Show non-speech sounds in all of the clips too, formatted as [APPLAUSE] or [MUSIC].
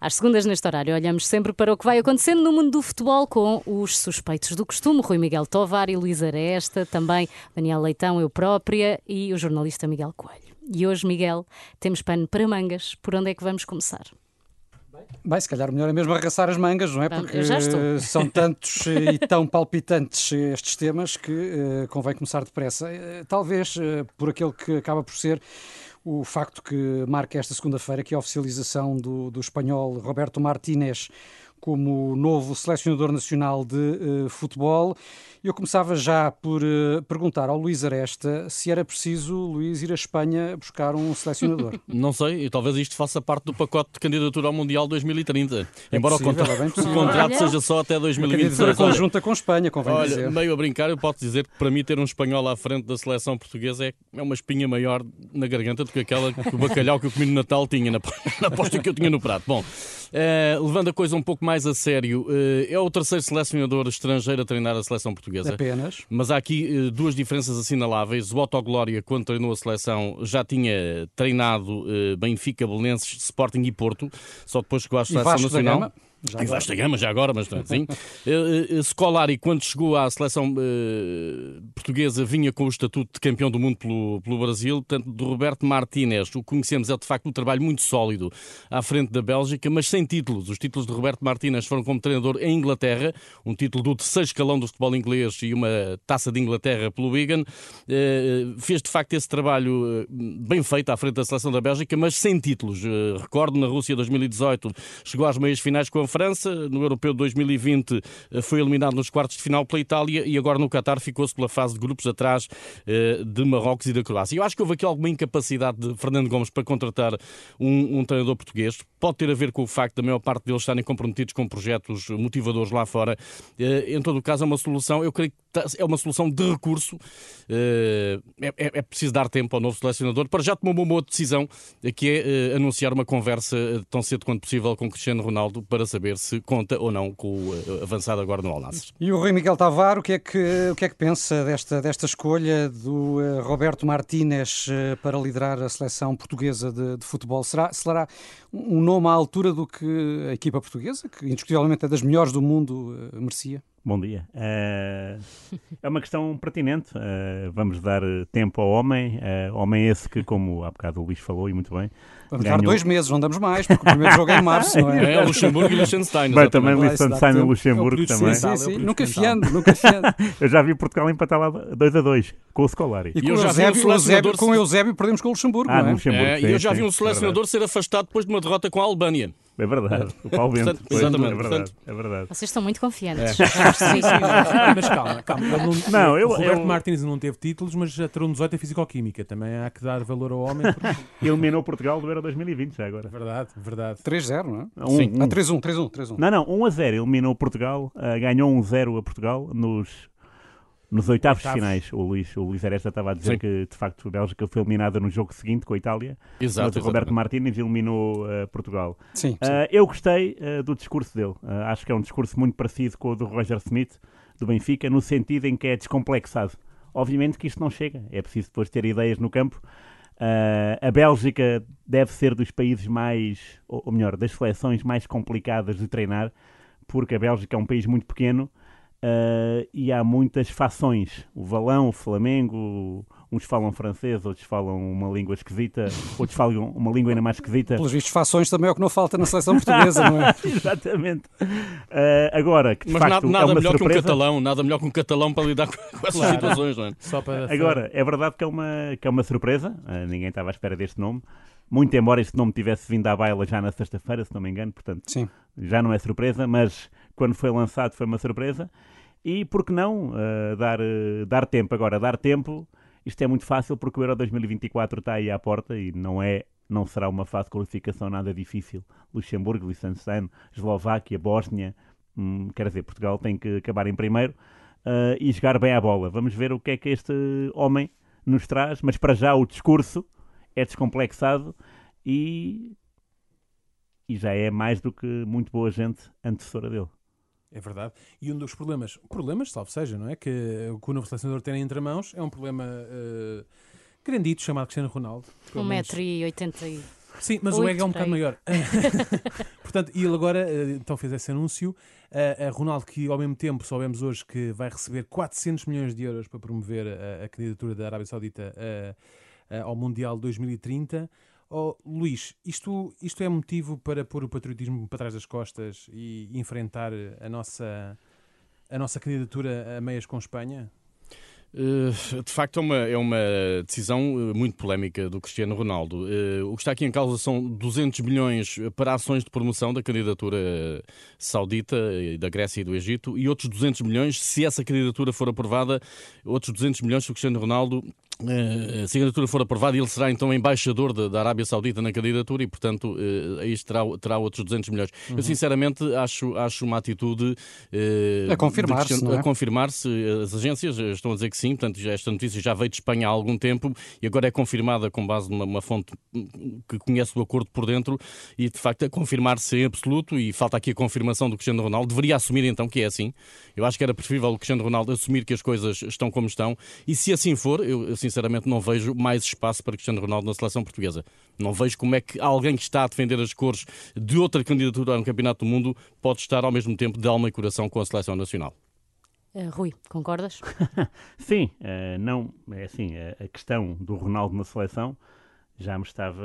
Às segundas, neste horário, olhamos sempre para o que vai acontecendo no mundo do futebol com os suspeitos do costume, Rui Miguel Tovar e Luís Aresta, também Daniel Leitão, eu própria e o jornalista Miguel Coelho. E hoje, Miguel, temos pano para mangas. Por onde é que vamos começar? Bem, se calhar melhor é mesmo arregaçar as mangas, não é? Porque são [LAUGHS] tantos e tão palpitantes estes temas que uh, convém começar depressa. Uh, talvez uh, por aquele que acaba por ser o facto que marca esta segunda-feira, que é a oficialização do, do espanhol Roberto Martínez como novo selecionador nacional de uh, futebol. Eu começava já por uh, perguntar ao Luís Aresta se era preciso, Luís, ir à Espanha buscar um selecionador. [LAUGHS] Não sei, e talvez isto faça parte do pacote de candidatura ao Mundial 2030. É Embora possível, o, contra... é o contrato seja só até 2026. Candidatura conjunta com Espanha, convém Olha, dizer. meio a brincar, eu posso dizer que para mim ter um espanhol à frente da seleção portuguesa é, é uma espinha maior na garganta do que aquela que o bacalhau que eu comi no Natal tinha, na, [LAUGHS] na aposta que eu tinha no prato. Bom, uh, levando a coisa um pouco mais a sério, uh, é o terceiro selecionador estrangeiro a treinar a seleção portuguesa. Apenas. Mas há aqui uh, duas diferenças assinaláveis. O Otto Glória, quando treinou a seleção, já tinha treinado Benfica, Belenenses, Sporting e Porto, só depois chegou à seleção nacional. Já em vasta gama, já agora, mas sim. uh, [LAUGHS] Scolari, quando chegou à seleção uh, portuguesa, vinha com o estatuto de campeão do mundo pelo, pelo Brasil. Portanto, do Roberto Martínez, o que conhecemos é de facto um trabalho muito sólido à frente da Bélgica, mas sem títulos. Os títulos de Roberto Martínez foram como treinador em Inglaterra, um título do terceiro escalão do futebol inglês e uma taça de Inglaterra pelo Wigan. Fez de facto esse trabalho bem feito à frente da seleção da Bélgica, mas sem títulos. recordo, na Rússia 2018, chegou às meias finais com a França, no Europeu de 2020 eh, foi eliminado nos quartos de final pela Itália e agora no Qatar ficou-se pela fase de grupos atrás eh, de Marrocos e da Croácia. Eu acho que houve aqui alguma incapacidade de Fernando Gomes para contratar um, um treinador português. Pode ter a ver com o facto da maior parte deles estarem comprometidos com projetos motivadores lá fora. Eh, em todo o caso, é uma solução, eu creio que é uma solução de recurso. É, é, é preciso dar tempo ao novo selecionador para já tomar uma boa decisão, que é anunciar uma conversa tão cedo quanto possível com Cristiano Ronaldo para saber se conta ou não com o eh, avançado agora no Alnasser. E o Rui Miguel Tavares, o que é que, o que, é que pensa desta, desta escolha do Roberto Martínez para liderar a seleção portuguesa de, de, futebol? Será, será um nome à altura do que a equipa portuguesa, que indiscutivelmente é das melhores do mundo, merecia? Bom dia. Uh, é uma questão pertinente. Uh, vamos dar tempo ao homem. Uh, homem esse que, como há bocado o Luís falou, e muito bem. Vamos ganhou... dar dois meses, não damos mais, porque o primeiro jogo é em março, [LAUGHS] não é? É, Luxemburgo e Liechtenstein. Bem, também Liechtenstein e Luxemburgo também. Sim, sim, sim. Nunca fiando, nunca fiando. [LAUGHS] Eu já vi Portugal empatar lá 2 a 2 com o Scolari. E, com, o Eusébio, um Eusébio, com o Eusébio perdemos com o Luxemburgo, ah, não é? Luxemburgo, é, sim, e eu já sim, vi um selecionador ser afastado depois de uma derrota com a Albânia. É verdade, o Bento. Portanto, exatamente, é verdade, é verdade. Vocês estão muito confiantes. É. mas calma, calma. Não, não, eu, o Roberto eu... Martins não teve títulos, mas já terão 18 em Fisicoquímica. Também há que dar valor ao homem. Porque... [LAUGHS] Eliminou Portugal do Euro 2020 já agora. Verdade, verdade. 3-0, não é? Um, Sim. Um. Ah, 3-1, 3-1, 3-1. Não, não, 1-0 eliminou Portugal, uh, ganhou 1-0 a Portugal nos nos oitavos, oitavos. finais, o Luís, o Luís Aresta estava a dizer Sim. que de facto a Bélgica foi eliminada no jogo seguinte com a Itália, Exato, mas o Roberto Martínez eliminou uh, Portugal. Sim, sim. Uh, eu gostei uh, do discurso dele. acho que é um discurso muito parecido com o do Roger Smith, do Benfica, no sentido em que é descomplexado. Obviamente que isto não chega, é preciso depois ter ideias no campo. a Bélgica deve ser dos países mais, ou melhor, das seleções mais complicadas de treinar, porque a Bélgica é um país muito pequeno Uh, e há muitas fações. O Valão, o Flamengo, uns falam francês, outros falam uma língua esquisita, [LAUGHS] outros falam uma língua ainda mais esquisita. Pelos vistos, fações também é o que não falta na seleção portuguesa, não é? [LAUGHS] Exatamente. Uh, agora, que de Mas facto, nada, nada é melhor surpresa... que um catalão, nada melhor que um catalão para lidar com, com essas claro. situações, não é? Só para... Agora, é verdade que é uma, que é uma surpresa, uh, ninguém estava à espera deste nome. Muito embora este nome tivesse vindo à baila já na sexta-feira, se não me engano, portanto, Sim. já não é surpresa, mas quando foi lançado foi uma surpresa. E por que não uh, dar, uh, dar tempo? Agora, dar tempo, isto é muito fácil porque o Euro 2024 está aí à porta e não é não será uma fase de qualificação nada difícil. Luxemburgo, Liechtenstein, Eslováquia, Bósnia, hum, quer dizer, Portugal tem que acabar em primeiro uh, e jogar bem a bola. Vamos ver o que é que este homem nos traz, mas para já o discurso é descomplexado e, e já é mais do que muito boa gente antecessora dele. É verdade. E um dos problemas, problemas, salvo seja, não é? Que, que o novo selecionador tem entre mãos é um problema uh, grandito chamado Cristiano Ronaldo. 1,80m. Sim, mas o ego é um bocado maior. [LAUGHS] Portanto, e ele agora eh, então fez esse anúncio. A, Ronaldo, que ao mesmo tempo soubemos hoje que vai receber 400 milhões de euros para promover a, a candidatura da Arábia Saudita a, ao Mundial 2030. Oh, Luís, isto, isto é motivo para pôr o patriotismo para trás das costas e enfrentar a nossa, a nossa candidatura a meias com Espanha? Eh, de facto, é uma, é uma decisão eh, muito polémica do Cristiano Ronaldo. Eh, o que está aqui em causa são 200 milhões para ações de promoção da candidatura saudita, da Grécia e do Egito, e outros 200 milhões, se essa candidatura for aprovada, outros 200 milhões se o Cristiano Ronaldo a candidatura for aprovada, ele será então embaixador da, da Arábia Saudita na candidatura e, portanto, aí terá, terá outros 200 milhões. Uhum. Eu, sinceramente, acho, acho uma atitude a confirmar-se. É? A confirmar-se. As agências estão a dizer que sim, portanto, esta notícia já veio de Espanha há algum tempo e agora é confirmada com base numa fonte que conhece o acordo por dentro e, de facto, a confirmar-se em absoluto e falta aqui a confirmação do Cristiano Ronaldo. Deveria assumir então que é assim. Eu acho que era preferível o Cristiano Ronaldo assumir que as coisas estão como estão e, se assim for, eu sinceramente não vejo mais espaço para Cristiano Ronaldo na seleção portuguesa. Não vejo como é que alguém que está a defender as cores de outra candidatura a um campeonato do mundo pode estar ao mesmo tempo de alma e coração com a seleção nacional. Uh, Rui, concordas? [LAUGHS] Sim, uh, não, é assim, a, questão do Ronaldo na seleção já me estava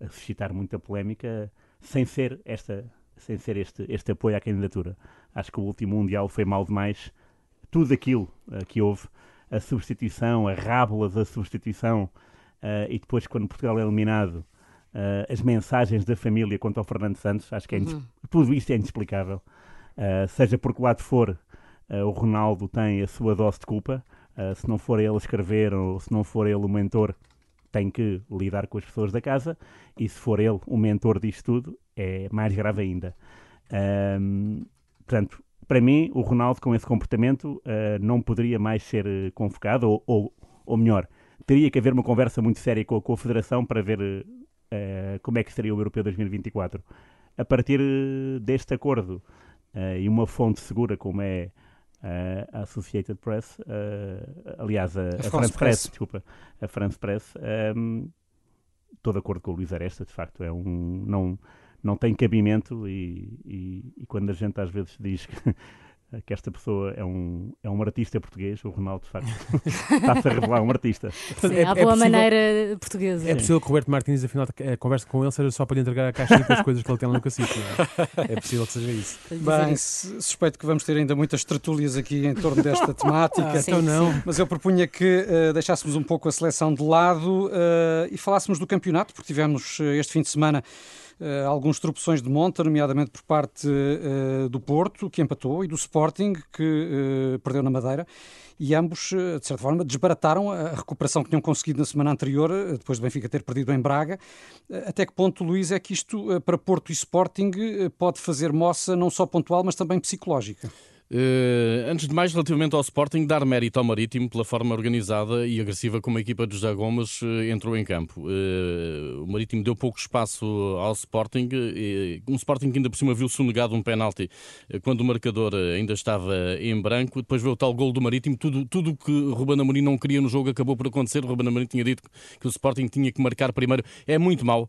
a, a suscitar muita polémica sem ser esta sem ser este, este apoio à candidatura. Acho que o último Mundial foi mal demais. Tudo aquilo que houve, a substituição, a rábulas, a substituição, uh, e depois, quando Portugal é eliminado, uh, as mensagens da família quanto ao Fernando Santos, acho que é uhum. tudo isto é inexplicável. Uh, seja por que lado for, o Ronaldo tem a sua dose de culpa. Se não for ele escrever ou se não for ele o mentor, tem que lidar com as pessoas da casa. E se for ele o mentor disto tudo, é mais grave ainda. portanto, para mim, o Ronaldo, com esse comportamento, não poderia mais ser convocado, ou, ou, ou, melhor, teria que haver uma conversa muito séria com, com a Federação para ver como é que seria o Europeu 2024. A partir deste acordo uh, e uma fonte segura como é uh, a Associated Press, uh, aliás, a, a, a France, France Press, Press, desculpa, a France Press, um, estou de acordo com o Luís Aresta, de facto, é um, não, não tem cabimento e, e, e quando a gente às vezes diz que [LAUGHS] que esta pessoa é um, é um artista português, o Ronaldo, de facto, [LAUGHS] está-se a revelar um artista. Sim, é, à boa é possível, maneira portuguesa. É possível que o Roberto Martins, afinal, a conversa com ele seja só para lhe entregar a caixa com as coisas que ele tem no cacete. É? é possível que seja isso. Bem, suspeito que vamos ter ainda muitas tertúlias aqui em torno desta [LAUGHS] temática. Ah, então não. Mas eu propunha que uh, deixássemos um pouco a seleção de lado uh, e falássemos do campeonato, porque tivemos uh, este fim de semana uh, alguns tropeções de monta, nomeadamente por parte uh, do Porto, que empatou, e do Sporting, que uh, perdeu na Madeira. E ambos, de certa forma, desbarataram a recuperação que tinham conseguido na semana anterior, depois do Benfica ter perdido em Braga. Até que ponto, Luís, é que isto para Porto e Sporting pode fazer moça não só pontual, mas também psicológica? Uh, antes de mais, relativamente ao Sporting, dar mérito ao Marítimo pela forma organizada e agressiva como a equipa de José Gomes uh, entrou em campo. Uh, o Marítimo deu pouco espaço ao Sporting, um Sporting que ainda por cima viu sonegado um penalti quando o marcador ainda estava em branco. Depois veio o tal gol do Marítimo. Tudo o tudo que Ruben Amorim não queria no jogo acabou por acontecer. O Ruben Amorim tinha dito que o Sporting tinha que marcar primeiro. É muito mau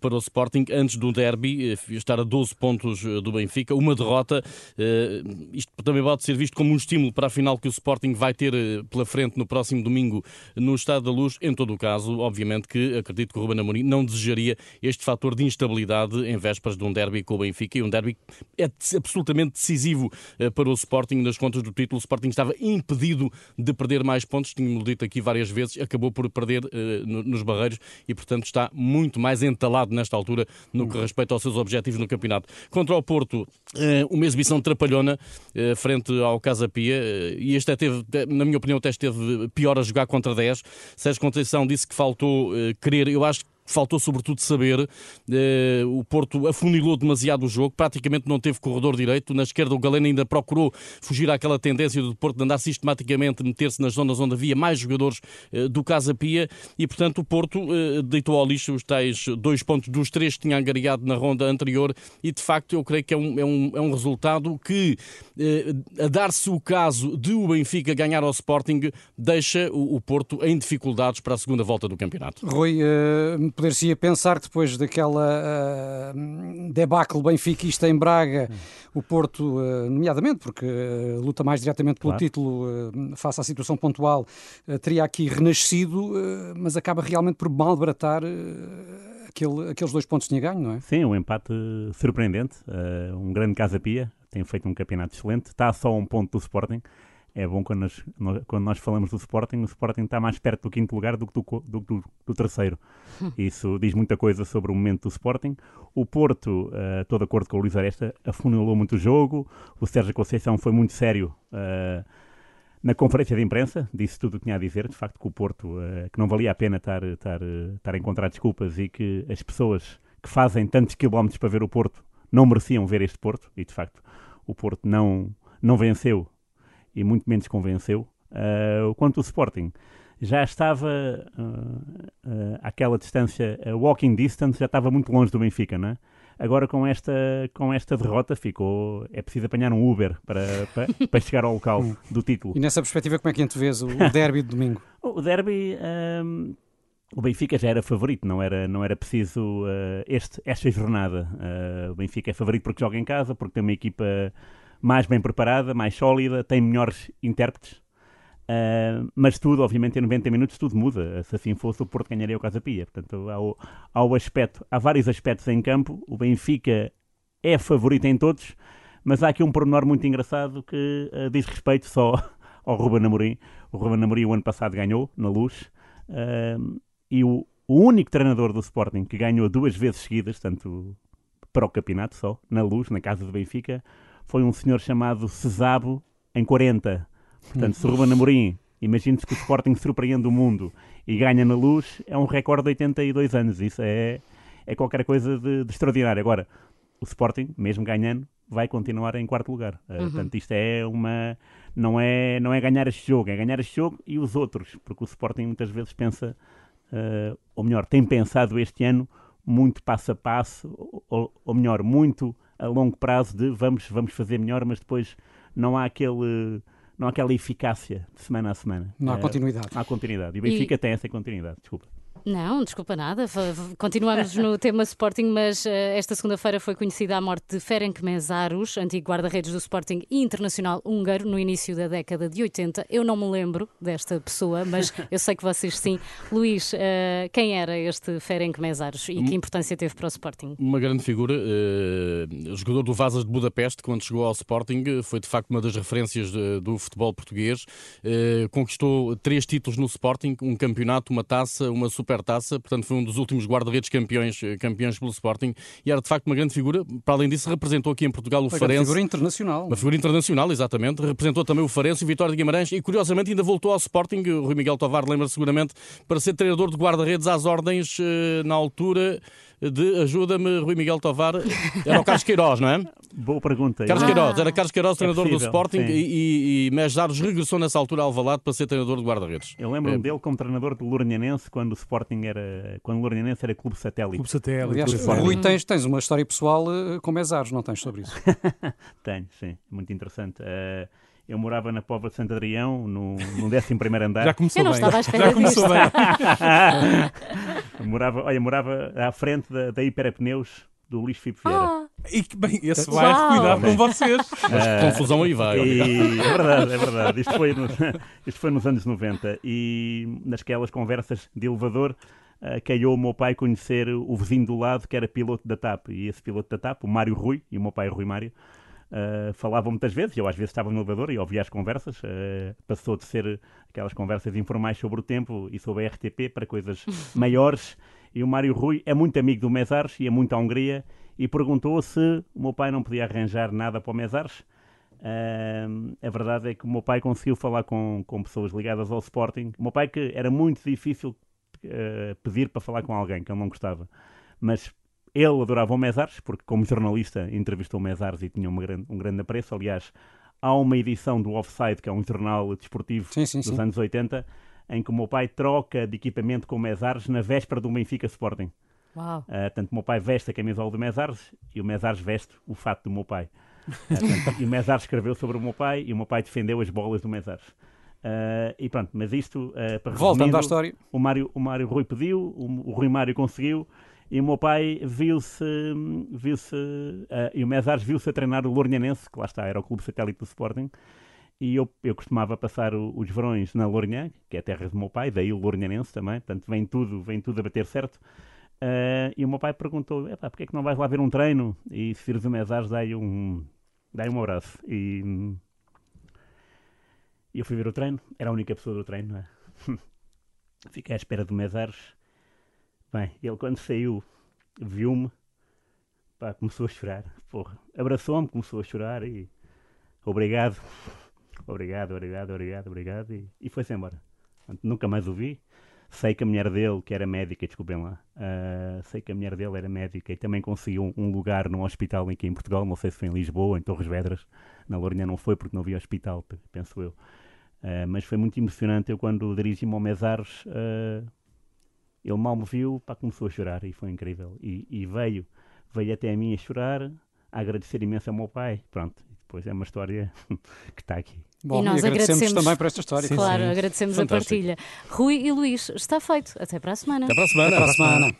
para o Sporting, antes do derby, estar a 12 pontos do Benfica. Uma derrota. isto também pode ser visto como um estímulo para a final que o Sporting vai ter eh, pela frente no próximo domingo no Estado da Luz. Em todo o caso, obviamente que acredito que o Ruben Amorim não desejaria este fator de instabilidade em vésperas de um derby com o Benfica e um derby é absolutamente decisivo eh, para o Sporting nas contas do título. O Sporting estava impedido de perder mais pontos, tinha-me dito aqui várias vezes, acabou por perder uh, nos barreiros e, portanto, está muito mais entalado nesta altura no que respeita aos seus objetivos no campeonato. Contra o Porto, uma exibição trapalhona, frente ao Casa Pia, eh, e este é teve, na minha opinião, até esteve pior a jogar contra 10. Sérgio Conceição disse que faltou uh, querer, eu acho que faltou sobretudo saber. Eh, o Porto afunilou demasiado o jogo, praticamente não teve corredor direito. Na esquerda, o Galeno ainda procurou fugir àquela tendência do Porto de andar sistematicamente, meter-se nas zonas onde havia mais jogadores eh, do Casa Pia e, portanto, o Porto eh, deitou ao lixo os tais dois pontos dos três que tinha angariado na ronda anterior e, de facto, eu creio que é um, é um, é um resultado que, eh, a dar-se o caso de o Benfica ganhar ao Sporting, deixa o, o Porto em dificuldades para a segunda volta do campeonato. Rui, uh poder-se pensar que depois daquela uh, debacle benfiquista em Braga, o Porto, uh, nomeadamente, porque uh, luta mais diretamente pelo claro. título face à situação pontual, teria aqui renascido, mas acaba realmente por malbaratar aquele, aqueles dois pontos que tinha ganho, não é? Sim, um empate surpreendente, um grande Casa Pia, tem feito um campeonato excelente, está só um ponto do Sporting, é bom quando nós, quando nós falamos do Sporting, o Sporting está mais perto do quinto lugar do que do, do, do, do terceiro. [LAUGHS] Isso diz muita coisa sobre o momento do Sporting. O Porto, uh, estou de acordo com o Luís Aresta, afunilou muito o jogo. O Sérgio Conceição foi muito sério uh, na conferência de imprensa, disse tudo o que tinha a dizer. De facto, que o Porto, uh, que não valia a pena estar, estar, estar a encontrar desculpas e que as pessoas que fazem tantos quilómetros para ver o Porto não mereciam ver este Porto. E, de facto, o Porto não, não venceu e muito menos convenceu. Uh, quanto o Sporting já estava uh, àquela distância, uh, walking distance, já estava muito longe do Benfica, não é? Agora com esta, com esta derrota ficou. É preciso apanhar um Uber para, para, para chegar ao local [LAUGHS] hum. do título. E nessa perspectiva, como é que antevês o, o derby de domingo? [LAUGHS] o derby. Um, o Benfica já era favorito, não era, não era preciso uh, este, esta jornada. Uh, o Benfica é favorito porque joga em casa, porque tem uma equipa mais bem preparada, mais sólida, tem melhores intérpretes. Uh, mas tudo, obviamente, em 90 minutos tudo muda. Se assim fosse, o Porto ganharia o Casa Pia. Portanto, ao, ao aspecto, há vários aspectos em campo. O Benfica é favorito em todos, mas há aqui um pormenor muito engraçado que uh, diz respeito só [LAUGHS] ao Ruben Amorim. O Ruben Amorim o ano passado ganhou, na Luz, uh, e o, o único treinador do Sporting que ganhou duas vezes seguidas, tanto para o campeonato só, na Luz, na casa do Benfica, foi um senhor chamado Cesabo em 40. Portanto, se Ruben Amorim, imagine-se que o Sporting surpreende o mundo e ganha na luz, é um recorde de 82 anos. Isso é, é qualquer coisa de, de extraordinário. Agora, o Sporting, mesmo ganhando, vai continuar em quarto lugar. Uh, uhum. Portanto, isto é uma. Não é, não é ganhar este jogo, é ganhar este jogo e os outros, porque o Sporting muitas vezes pensa, uh, ou melhor, tem pensado este ano muito passo a passo, ou, ou melhor, muito a longo prazo de vamos, vamos fazer melhor, mas depois não há aquele não há aquela eficácia de semana a semana. Não há é, continuidade. Não há continuidade. E o Benfica e... tem essa continuidade, desculpa. Não, desculpa nada. Continuamos no [LAUGHS] tema Sporting, mas uh, esta segunda-feira foi conhecida a morte de Ferenc Mesaros, antigo guarda-redes do Sporting e internacional húngaro, no início da década de 80. Eu não me lembro desta pessoa, mas [LAUGHS] eu sei que vocês sim. Luís, uh, quem era este Ferenc Mesaros e que importância teve para o Sporting? Uma grande figura, uh, jogador do Vasas de Budapeste, quando chegou ao Sporting, foi de facto uma das referências de, do futebol português. conquistou três títulos no Sporting, um campeonato, uma taça, uma super supertaça, portanto foi um dos últimos guarda-redes campeões, eh, campeões pelo Sporting e era de facto uma grande figura. Para além disso, representou aqui em Portugal o foi Farense. Uma figura internacional. Uma figura internacional, exatamente. Representou também o Farense e o Vitória de Guimarães e curiosamente ainda voltou ao Sporting. O Rui Miguel Tovar lembra seguramente para ser treinador de guarda-redes às ordens eh, na altura de ajuda-me, Rui Miguel Tovar, era o Carlos [LAUGHS] Queiroz, não é? Boa pergunta. Carlos ah. Queiroz, era Carlos Queiroz, é treinador é possível, do Sporting sim. e, e, e regressou nessa altura ao Valado para ser treinador de guarda-redes. Eu lembro-me é. dele como treinador do Lourinhanense quando o Sporting era, quando o Lourinhanense era clube satélite. Clube satélite. Aliás, Rui, tens, tens uma história pessoal uh, com Mesares, não tens sobre isso? [LAUGHS] Tenho, sim, muito interessante. Uh, eu morava na Póvoa de Santo Adrião, no, no 11 andar. Já começou eu não bem. Estava à espera Já começou bem. [LAUGHS] morava, olha, morava à frente da, da Hiperapneus do Luís Filipe Vieira. Ah. E que bem, esse vai Uau. cuidado com vocês. [LAUGHS] Uh, confusão aí vai. E, é verdade, é verdade. Isto foi, nos, [LAUGHS] isto foi nos anos 90 e nasquelas conversas de elevador uh, calhou o meu pai conhecer o vizinho do lado que era piloto da TAP. E esse piloto da TAP, o Mário Rui, e o meu pai Rui Mário, Uh, falavam muitas vezes, eu às vezes estava no elevador e ouvia as conversas, uh, passou de ser aquelas conversas informais sobre o tempo e sobre a RTP para coisas [LAUGHS] maiores. E o Mário Rui é muito amigo do Mesares e é muito à Hungria e perguntou se o meu pai não podia arranjar nada para o Mesares. Uh, a verdade é que o meu pai conseguiu falar com, com pessoas ligadas ao Sporting. O meu pai que era muito difícil pedir para falar com alguém que ele não gostava, mas ele adorava o Mesares, porque como jornalista entrevistou o Mesares e tinha grande, um grande apreço. Aliás, há uma edição do Offside, que é um jornal desportivo sim, sim, dos sim. anos 80, em que o meu pai troca de equipamento com o Mesares na véspera do Benfica Sporting. Uau. Uh, portanto, o meu pai veste a camisola do Mesares e o Mesares veste o fato do meu pai. Uh, portanto, e o Mesares escreveu sobre o meu pai e o meu pai defendeu as bolas do Mesares. Uh, e pronto, mas isto uh, para Voltando à história. O Mário, o Mário Rui pediu, o, o Rui Mário conseguiu e o meu pai viu-se, viu-se uh, e o Mesares viu-se a treinar o Lourinhanense, que lá está, era o clube satélite do Sporting, e eu, eu costumava passar o, os verões na Lourinhã, que é a terra do meu pai, daí o Lourinhanense também, portanto vem tudo, vem tudo a bater certo. Uh, e o meu pai perguntou: porquê é que não vais lá ver um treino? E se vires o Mesares, dá-lhe um, dá um abraço. E, e eu fui ver o treino, era a única pessoa do treino, não é? [LAUGHS] Fiquei à espera do Mesares. Bem, ele quando saiu, viu-me, começou a chorar. Porra, abraçou-me, começou a chorar e obrigado, [LAUGHS] obrigado, obrigado, obrigado, obrigado, e, e foi-se embora. Nunca mais o vi. Sei que a mulher dele, que era médica, desculpem lá, uh, sei que a mulher dele era médica e também conseguiu um, um, lugar num hospital aqui em Portugal, não sei se foi em Lisboa, em Torres Vedras, na Lourinhã não foi porque não havia hospital, penso eu. Uh, mas foi muito emocionante. Eu, quando dirigi-me ao Mesares, uh, ele mal me viu, pá, começou a chorar e foi incrível. E, e, veio, veio até a mim a chorar, a agradecer imenso ao meu pai. Pronto, depois é uma história [LAUGHS] que está aqui. Bom, e nós e agradecemos, agradecemos, também por esta história. Sim, claro, sim. agradecemos Fantástico. a partilha. Rui e Luís, está feito. Até para a semana. Até para a semana. Até para a semana.